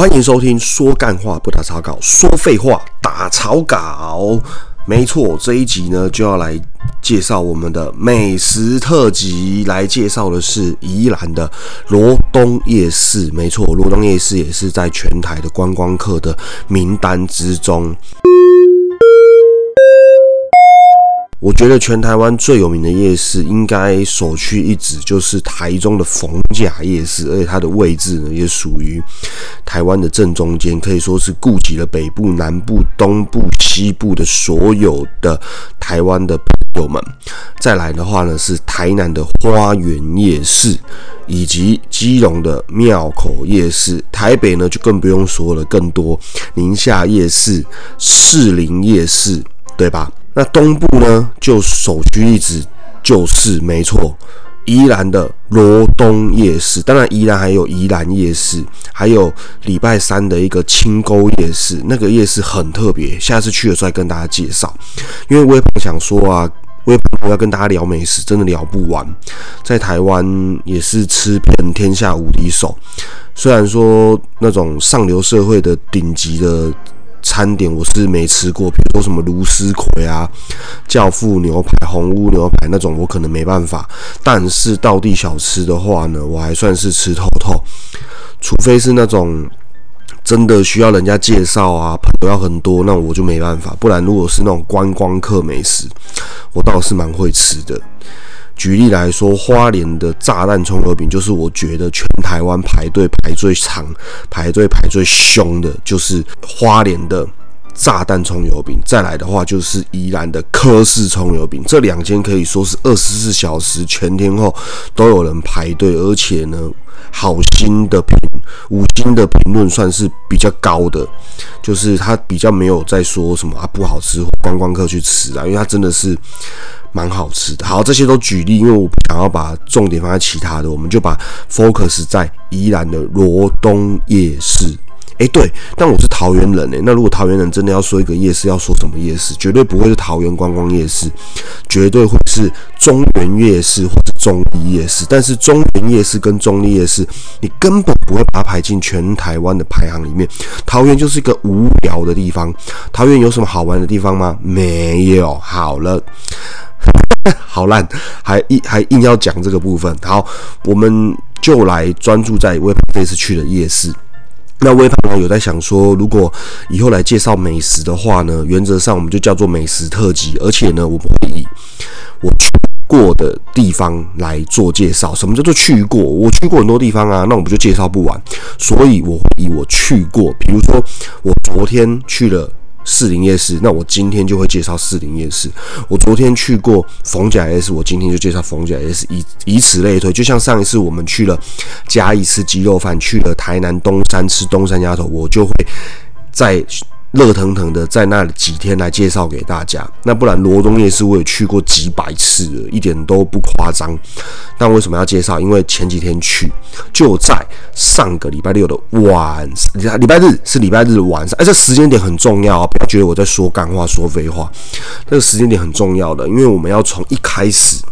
欢迎收听说干话不打草稿，说废话打草稿。没错，这一集呢就要来介绍我们的美食特辑，来介绍的是宜兰的罗东夜市。没错，罗东夜市也是在全台的观光客的名单之中。我觉得全台湾最有名的夜市，应该首屈一指就是台中的逢甲夜市，而且它的位置呢，也属于台湾的正中间，可以说是顾及了北部、南部、东部、西部的所有的台湾的朋友们。再来的话呢，是台南的花园夜市，以及基隆的庙口夜市。台北呢，就更不用说了，更多宁夏夜市、士林夜市，对吧？那东部呢，就首屈一指，就是没错，宜兰的罗东夜市。当然，宜兰还有宜兰夜市，还有礼拜三的一个清沟夜市，那个夜市很特别。下次去的时候再跟大家介绍。因为微鹏想说啊，微鹏要跟大家聊美食，真的聊不完。在台湾也是吃遍天下无敌手，虽然说那种上流社会的顶级的。餐点我是没吃过，比如说什么卢斯葵啊、教父牛排、红屋牛排那种，我可能没办法。但是道地小吃的话呢，我还算是吃透透。除非是那种真的需要人家介绍啊，朋友要很多，那我就没办法。不然如果是那种观光客美食，我倒是蛮会吃的。举例来说，花莲的炸弹葱油饼就是我觉得全台湾排队排最长、排队排最凶的，就是花莲的炸弹葱油饼。再来的话就是宜兰的科氏葱油饼，这两间可以说是二十四小时全天候都有人排队，而且呢，好心的评五星的评论算是比较高的，就是他比较没有在说什么啊不好吃，观光客去吃啊，因为他真的是。蛮好吃的，好，这些都举例，因为我不想要把重点放在其他的，我们就把 focus 在宜兰的罗东夜市。诶，对，但我是桃园人诶，那如果桃园人真的要说一个夜市，要说什么夜市？绝对不会是桃园观光夜市，绝对会是中原夜市或者中立夜市。但是中原夜市跟中立夜市，你根本不会把它排进全台湾的排行里面。桃园就是一个无聊的地方，桃园有什么好玩的地方吗？没有。好了。好烂，还硬还硬要讲这个部分。好，我们就来专注在微胖这次去的夜市。那微胖呢有在想说，如果以后来介绍美食的话呢，原则上我们就叫做美食特辑。而且呢，我不会以我去过的地方来做介绍。什么叫做去过？我去过很多地方啊，那我们就介绍不完。所以我会以我去过，比如说我昨天去了。士林夜市，那我今天就会介绍士林夜市。我昨天去过逢甲 S，我今天就介绍逢甲 S，以以此类推。就像上一次我们去了嘉义吃鸡肉饭，去了台南东山吃东山鸭头，我就会在。热腾腾的在那几天来介绍给大家，那不然罗东夜市我也去过几百次了，一点都不夸张。但为什么要介绍？因为前几天去就在上个礼拜六的晚，礼拜日是礼拜日晚上，哎，这时间点很重要啊！不要觉得我在说干话、说废话，这个时间点很重要的，因为我们要从一开始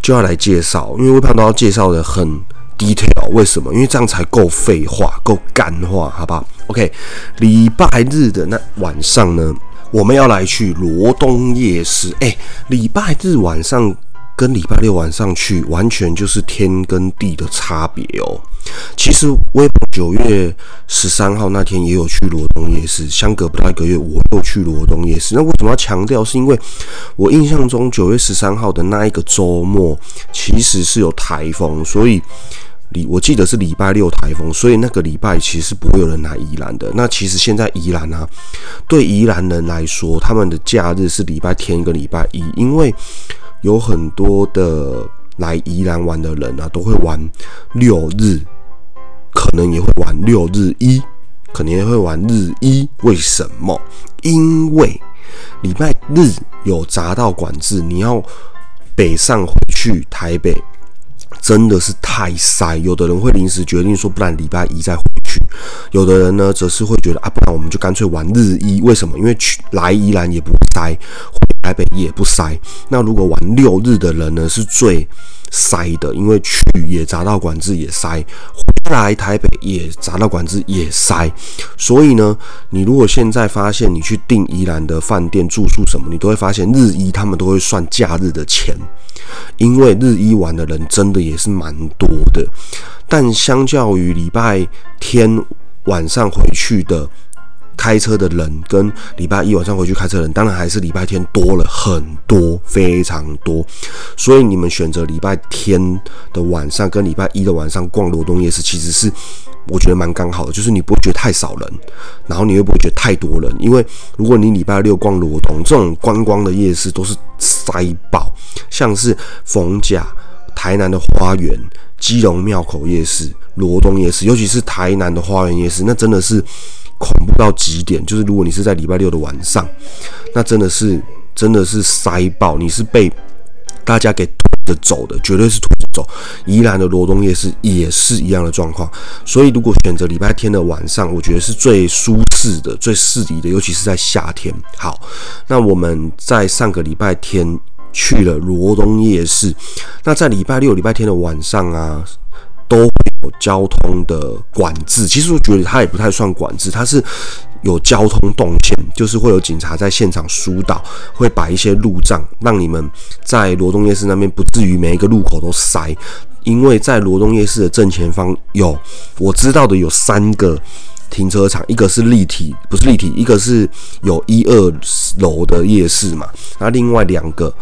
就要来介绍，因为微胖都要介绍的很。detail 为什么？因为这样才够废话，够干话，好不好？OK，礼拜日的那晚上呢，我们要来去罗东夜市。哎，礼拜日晚上跟礼拜六晚上去，完全就是天跟地的差别哦。其实我九月十三号那天也有去罗东夜市，相隔不到一个月，我又去罗东夜市。那为什么要强调？是因为我印象中九月十三号的那一个周末，其实是有台风，所以。礼我记得是礼拜六台风，所以那个礼拜其实不会有人来宜兰的。那其实现在宜兰啊，对宜兰人来说，他们的假日是礼拜天跟礼拜一，因为有很多的来宜兰玩的人啊，都会玩六日，可能也会玩六日一，可能也会玩日一。为什么？因为礼拜日有匝道管制，你要北上回去台北。真的是太塞，有的人会临时决定说，不然礼拜一再回去；有的人呢，则是会觉得啊，不然我们就干脆玩日一。为什么？因为去来宜兰也不塞，回台北也不塞。那如果玩六日的人呢，是最塞的，因为去也砸到管制也塞，回来台北也砸到管制也塞，所以呢，你如果现在发现你去订宜兰的饭店住宿什么，你都会发现日一他们都会算假日的钱，因为日一玩的人真的也是蛮多的，但相较于礼拜天晚上回去的。开车的人跟礼拜一晚上回去开车的人，当然还是礼拜天多了很多，非常多。所以你们选择礼拜天的晚上跟礼拜一的晚上逛罗东夜市，其实是我觉得蛮刚好的，就是你不会觉得太少人，然后你又不会觉得太多人。因为如果你礼拜六逛罗东这种观光的夜市，都是塞爆，像是逢甲、台南的花园、基隆庙口夜市、罗东夜市，尤其是台南的花园夜市，那真的是。恐怖到极点，就是如果你是在礼拜六的晚上，那真的是真的是塞爆，你是被大家给拖着走的，绝对是拖着走。宜兰的罗东夜市也是一样的状况，所以如果选择礼拜天的晚上，我觉得是最舒适的、最适宜的，尤其是在夏天。好，那我们在上个礼拜天去了罗东夜市，那在礼拜六、礼拜天的晚上啊。都有交通的管制，其实我觉得它也不太算管制，它是有交通动线，就是会有警察在现场疏导，会摆一些路障，让你们在罗东夜市那边不至于每一个路口都塞。因为在罗东夜市的正前方有我知道的有三个停车场，一个是立体，不是立体，一个是有一二楼的夜市嘛，那另外两个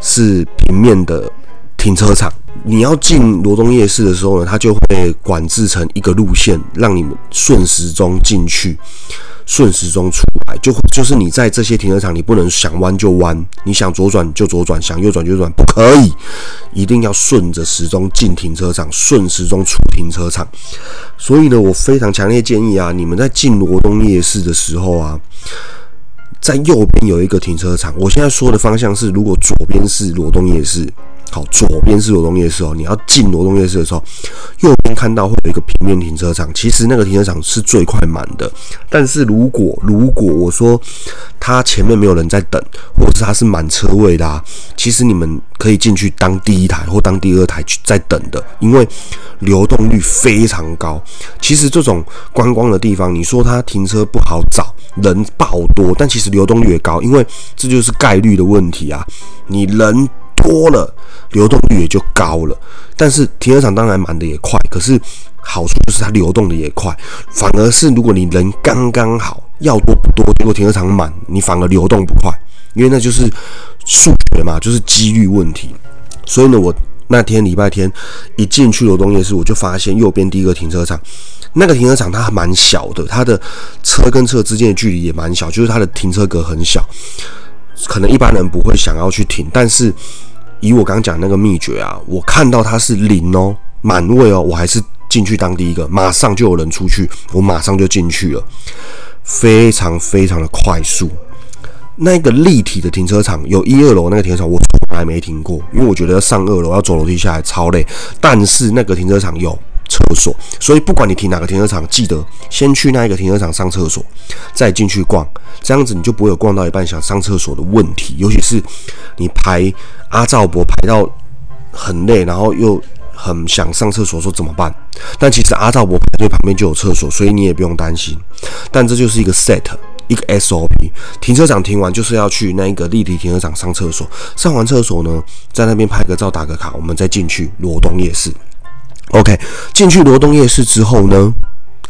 是平面的。停车场，你要进罗东夜市的时候呢，它就会管制成一个路线，让你们顺时钟进去，顺时钟出来。就就是你在这些停车场，你不能想弯就弯，你想左转就左转，想右转就右转，不可以，一定要顺着时钟进停车场，顺时钟出停车场。所以呢，我非常强烈建议啊，你们在进罗东夜市的时候啊，在右边有一个停车场。我现在说的方向是，如果左边是罗东夜市。好，左边是罗东夜市哦。你要进罗东夜市的时候，右边看到会有一个平面停车场。其实那个停车场是最快满的。但是如果如果我说它前面没有人在等，或者是它是满车位的，其实你们可以进去当第一台或当第二台去在等的，因为流动率非常高。其实这种观光的地方，你说它停车不好找，人爆多，但其实流动率也高，因为这就是概率的问题啊。你人。多了，流动率也就高了。但是停车场当然满的也快，可是好处就是它流动的也快。反而是如果你人刚刚好，要多不多，结果停车场满，你反而流动不快，因为那就是数学嘛，就是几率问题。所以呢，我那天礼拜天一进去流动夜市，我就发现右边第一个停车场，那个停车场它蛮小的，它的车跟车之间的距离也蛮小，就是它的停车格很小。可能一般人不会想要去停，但是以我刚讲那个秘诀啊，我看到它是零哦，满位哦，我还是进去当第一个，马上就有人出去，我马上就进去了，非常非常的快速。那个立体的停车场有一二楼那个停车场，我从来没停过，因为我觉得要上二楼要走楼梯下来超累，但是那个停车场有。厕所，所以不管你停哪个停车场，记得先去那一个停车场上厕所，再进去逛，这样子你就不会有逛到一半想上厕所的问题。尤其是你排阿照博排到很累，然后又很想上厕所，说怎么办？但其实阿照博排队旁边就有厕所，所以你也不用担心。但这就是一个 set，一个 SOP。停车场停完就是要去那一个立体停车场上厕所，上完厕所呢，在那边拍个照打个卡，我们再进去罗东夜市。OK，进去罗东夜市之后呢，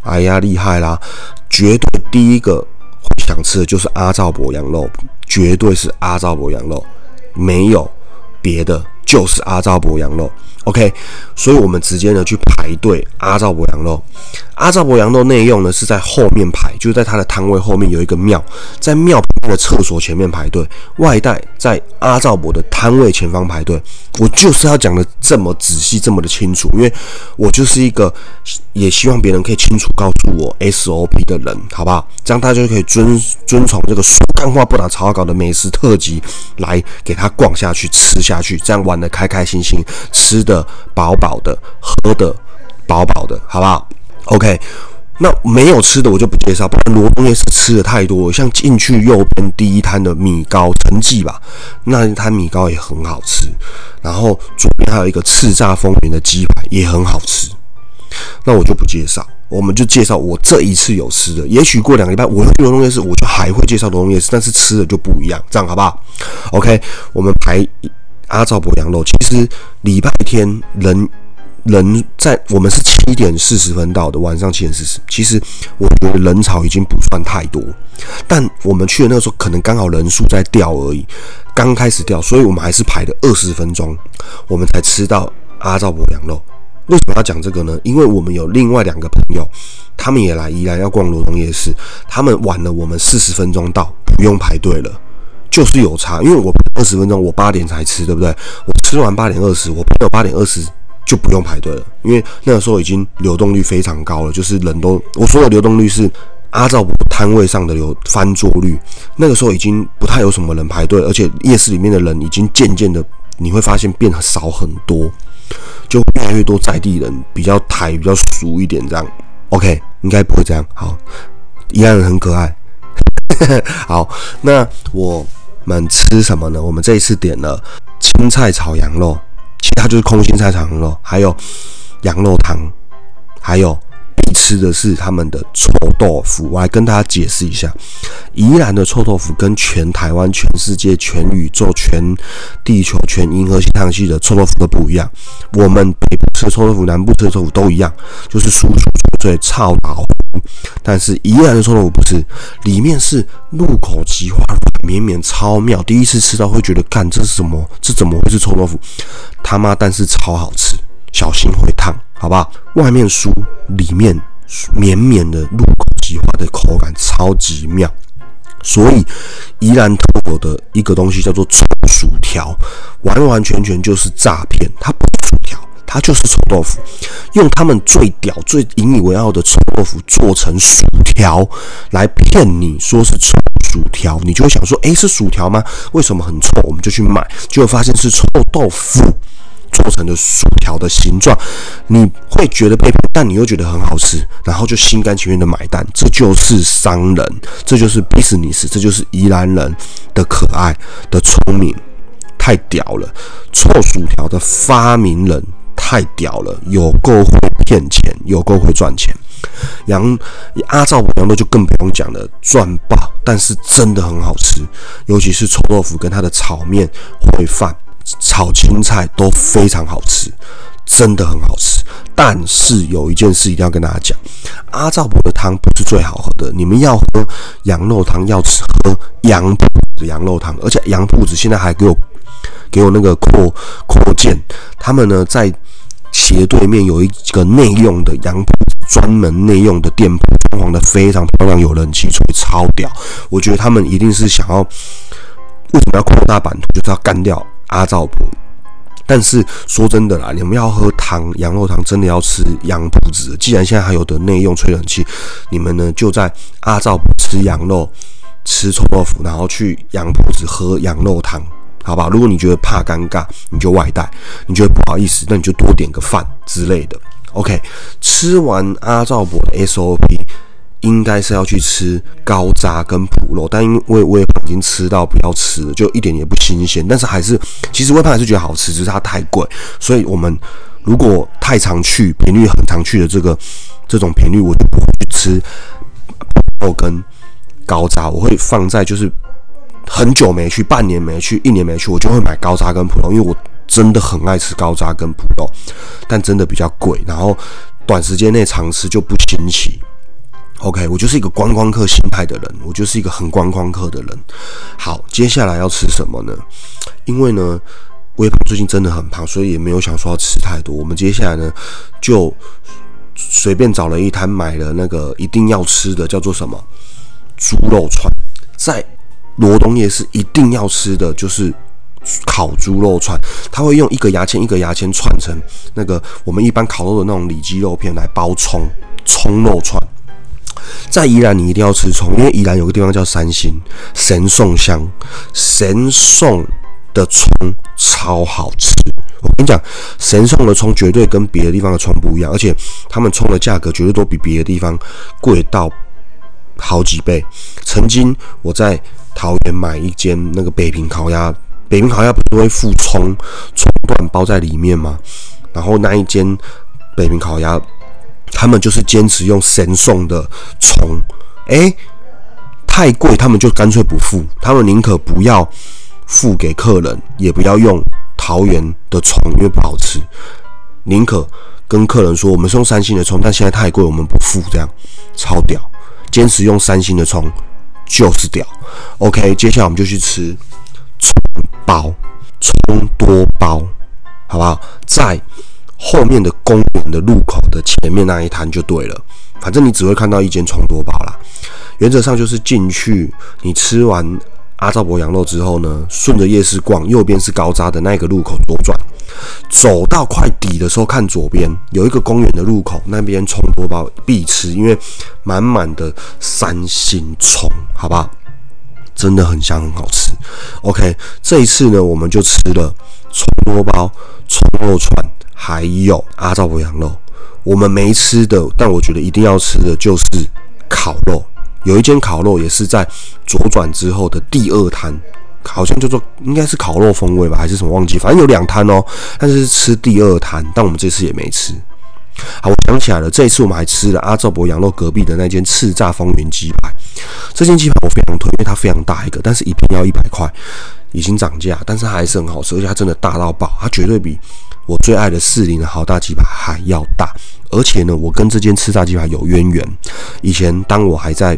哎呀，厉害啦！绝对第一个想吃的就是阿照伯羊肉，绝对是阿照伯羊肉，没有别的，就是阿照伯羊肉。OK，所以我们直接呢去排队阿照伯羊肉。阿照伯羊肉内用呢是在后面排，就在他的摊位后面有一个庙，在庙的厕所前面排队。外带在阿照伯的摊位前方排队。我就是要讲的这么仔细，这么的清楚，因为我就是一个也希望别人可以清楚告诉我 SOP 的人，好不好？这样大家就可以遵遵从这个说干话不打草稿的美食特辑来给他逛下去、吃下去，这样玩的开开心心，吃的饱饱的，喝的饱饱的，好不好？OK，那没有吃的我就不介绍，不然罗东夜市吃的太多。像进去右边第一摊的米糕，陈记吧，那一摊米糕也很好吃。然后左边还有一个叱咤风云的鸡排，也很好吃。那我就不介绍，我们就介绍我这一次有吃的。也许过两个礼拜我去罗东夜市，我就还会介绍罗东夜市，但是吃的就不一样，这样好不好？OK，我们排阿照伯羊肉，其实礼拜天人。人在我们是七点四十分到的，晚上七点四十。其实我觉得人潮已经不算太多，但我们去的那个时候可能刚好人数在掉而已，刚开始掉，所以我们还是排了二十分钟，我们才吃到阿照伯羊肉。为什么要讲这个呢？因为我们有另外两个朋友，他们也来宜兰要逛罗东夜市，他们晚了我们四十分钟到，不用排队了，就是有差。因为我二十分钟，我八点才吃，对不对？我吃完八点二十，我朋友八点二十。就不用排队了，因为那个时候已经流动率非常高了，就是人都我说的流动率是阿照摊位上的流翻桌率，那个时候已经不太有什么人排队，而且夜市里面的人已经渐渐的你会发现变少很多，就越来越多在地人比较台比较熟一点这样，OK 应该不会这样，好，宜兰人很可爱，好，那我们吃什么呢？我们这一次点了青菜炒羊肉。其他就是空心菜炒羊肉，还有羊肉汤，还有必吃的是他们的臭豆腐。我来跟大家解释一下，宜兰的臭豆腐跟全台湾、全世界、全宇宙、全地球、全银河系太阳系的臭豆腐都不一样。我们北部吃的臭豆腐、南部吃的臭豆腐都一样，就是酥酥对、超老。但是宜兰的臭豆腐不是，里面是入口即化、绵绵超妙。第一次吃到会觉得，干这是什么？这怎么会是臭豆腐？他妈，但是超好吃，小心会烫，好不好？外面酥，里面绵绵的，入口即化的口感超级妙。所以宜兰特有的一个东西叫做臭薯条，完完全全就是诈骗，它不。它就是臭豆腐，用他们最屌、最引以为傲的臭豆腐做成薯条来骗你，说是臭薯条，你就会想说：诶，是薯条吗？为什么很臭？我们就去买，结果发现是臭豆腐做成的薯条的形状，你会觉得被骗，但你又觉得很好吃，然后就心甘情愿的买单。这就是商人，这就是 business，这就是宜兰人的可爱的聪明，太屌了！臭薯条的发明人。太屌了，有够会骗钱，有够会赚钱。羊阿照羊肉就更不用讲了，赚爆！但是真的很好吃，尤其是臭豆腐跟它的炒面、烩饭、炒青菜都非常好吃，真的很好吃。但是有一件事一定要跟大家讲，阿照伯的汤不是最好喝的。你们要喝羊肉汤，要吃喝羊铺的羊肉汤，而且羊铺子现在还给我给我那个扩扩建，他们呢在。斜对面有一个内用的羊铺，专门内用的店铺，装潢的非常漂亮，有人气，所以超屌。我觉得他们一定是想要，为什么要扩大版图，就是要干掉阿照婆。但是说真的啦，你们要喝汤，羊肉汤，真的要吃羊铺子。既然现在还有的内用吹冷气，你们呢就在阿照吃羊肉，吃臭豆腐，然后去羊铺子喝羊肉汤。好吧，如果你觉得怕尴尬，你就外带；你觉得不好意思，那你就多点个饭之类的。OK，吃完阿照伯的 SOP，应该是要去吃高渣跟脯肉，但因为微胖已经吃到不要吃了，就一点也不新鲜。但是还是，其实微胖还是觉得好吃，只是它太贵。所以我们如果太常去，频率很常去的这个这种频率，我就不会去吃肉跟高渣，我会放在就是。很久没去，半年没去，一年没去，我就会买高渣跟普肉，因为我真的很爱吃高渣跟普肉，但真的比较贵，然后短时间内常吃就不新奇。OK，我就是一个观光客心态的人，我就是一个很观光客的人。好，接下来要吃什么呢？因为呢，微胖最近真的很胖，所以也没有想说要吃太多。我们接下来呢，就随便找了一摊买了那个一定要吃的，叫做什么猪肉串，在。罗东夜市一定要吃的就是烤猪肉串，他会用一个牙签一个牙签串成那个我们一般烤肉的那种里脊肉片来包葱葱肉串。在宜兰你一定要吃葱，因为宜兰有个地方叫三星神送香，神送的葱超好吃。我跟你讲，神送的葱绝对跟别的地方的葱不一样，而且他们葱的价格绝对都比别的地方贵到好几倍。曾经我在桃园买一间那个北平烤鸭，北平烤鸭不是会附葱葱段包在里面吗？然后那一间北平烤鸭，他们就是坚持用神送的葱，诶，太贵，他们就干脆不付，他们宁可不要付给客人，也不要用桃园的葱，因为不好吃，宁可跟客人说我们是用三星的葱，但现在太贵，我们不付，这样超屌，坚持用三星的葱就是屌。OK，接下来我们就去吃葱包，葱多包，好不好？在后面的公园的路口的前面那一摊就对了，反正你只会看到一间葱多包啦。原则上就是进去，你吃完阿赵伯羊肉之后呢，顺着夜市逛，右边是高扎的那个路口左转，走到快底的时候看左边有一个公园的路口，那边葱多包必吃，因为满满的三星葱，好不好？真的很香，很好吃。OK，这一次呢，我们就吃了葱多包、葱肉串。还有阿照博羊肉，我们没吃的，但我觉得一定要吃的就是烤肉。有一间烤肉也是在左转之后的第二摊，好像叫做应该是烤肉风味吧，还是什么忘记，反正有两摊哦。但是吃第二摊，但我们这次也没吃。好，我想起来了，这一次我们还吃了阿照博羊肉隔壁的那间叱咤风云鸡排。这间鸡排我非常推，因为它非常大一个，但是一片要一百块，已经涨价，但是还是很好吃，而且它真的大到爆，它绝对比。我最爱的四零的豪大鸡排还要大，而且呢，我跟这间吃炸鸡排有渊源。以前当我还在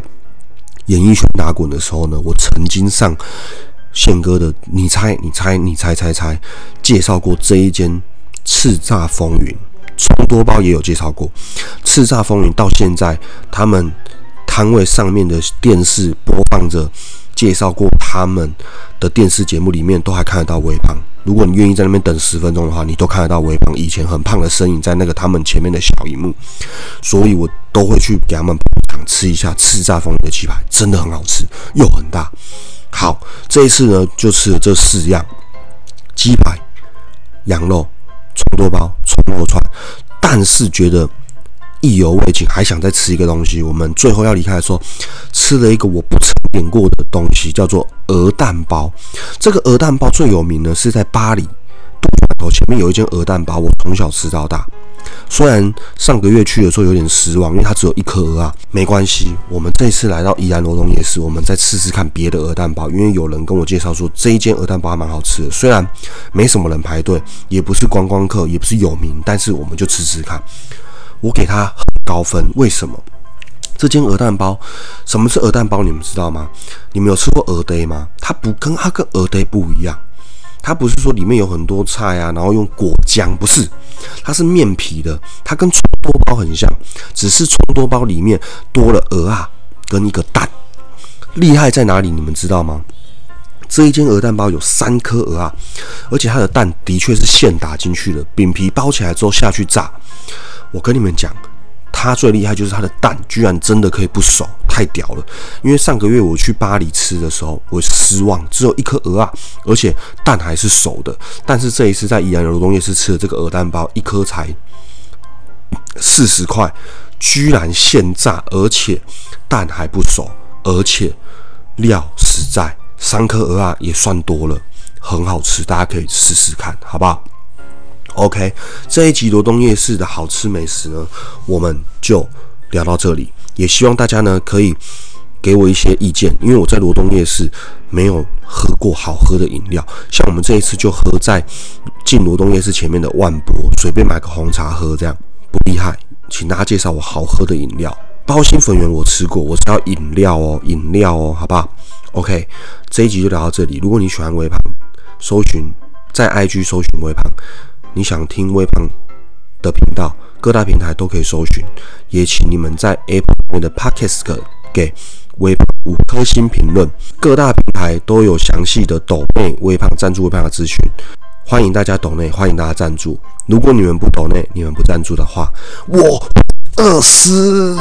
演艺圈打滚的时候呢，我曾经上宪哥的“你猜你猜你猜猜猜”介绍过这一间叱咤风云，冲多包也有介绍过。叱咤风云到现在，他们摊位上面的电视播放着介绍过他们的电视节目，里面都还看得到微胖。如果你愿意在那边等十分钟的话，你都看得到微胖以前很胖的身影在那个他们前面的小荧幕，所以我都会去给他们尝吃一下叱咤风云的鸡排，真的很好吃又很大。好，这一次呢就吃了这四样鸡排、羊肉、葱多包、葱肉串，但是觉得意犹未尽，还想再吃一个东西。我们最后要离开的时候，吃了一个我不曾点过的东西，叫做。鹅蛋包，这个鹅蛋包最有名的是在巴黎渡船头前面有一间鹅蛋包，我从小吃到大。虽然上个月去的时候有点失望，因为它只有一颗鹅啊，没关系。我们这次来到宜兰罗东夜市，我们再试试看别的鹅蛋包，因为有人跟我介绍说这一间鹅蛋包还蛮好吃的。虽然没什么人排队，也不是观光客，也不是有名，但是我们就吃吃看。我给他很高分，为什么？这间鹅蛋包，什么是鹅蛋包？你们知道吗？你们有吃过鹅堆吗？它不跟它跟鹅堆不一样，它不是说里面有很多菜啊，然后用果浆，不是，它是面皮的，它跟葱多包很像，只是葱多包里面多了鹅啊跟一个蛋。厉害在哪里？你们知道吗？这一间鹅蛋包有三颗鹅啊，而且它的蛋的确是现打进去的，饼皮包起来之后下去炸。我跟你们讲。它最厉害就是它的蛋，居然真的可以不熟，太屌了！因为上个月我去巴黎吃的时候，我失望，只有一颗鹅啊，而且蛋还是熟的。但是这一次在宜兰罗东夜市吃的这个鹅蛋包，一颗才四十块，居然现炸，而且蛋还不熟，而且料实在，三颗鹅啊也算多了，很好吃，大家可以试试看，好不好？OK，这一集罗东夜市的好吃美食呢，我们就聊到这里。也希望大家呢可以给我一些意见，因为我在罗东夜市没有喝过好喝的饮料。像我们这一次就喝在进罗东夜市前面的万博，随便买个红茶喝，这样不厉害。请大家介绍我好喝的饮料。包心粉圆我吃过，我是要饮料哦，饮料哦，好不好？OK，这一集就聊到这里。如果你喜欢微胖，搜寻在 IG 搜寻微胖。你想听微胖的频道，各大平台都可以搜寻，也请你们在 Apple 面的 Podcast 给微胖五颗星评论。各大平台都有详细的抖内微胖赞助微胖的资讯，欢迎大家抖内，欢迎大家赞助。如果你们不抖内，你们不赞助的话，我饿死。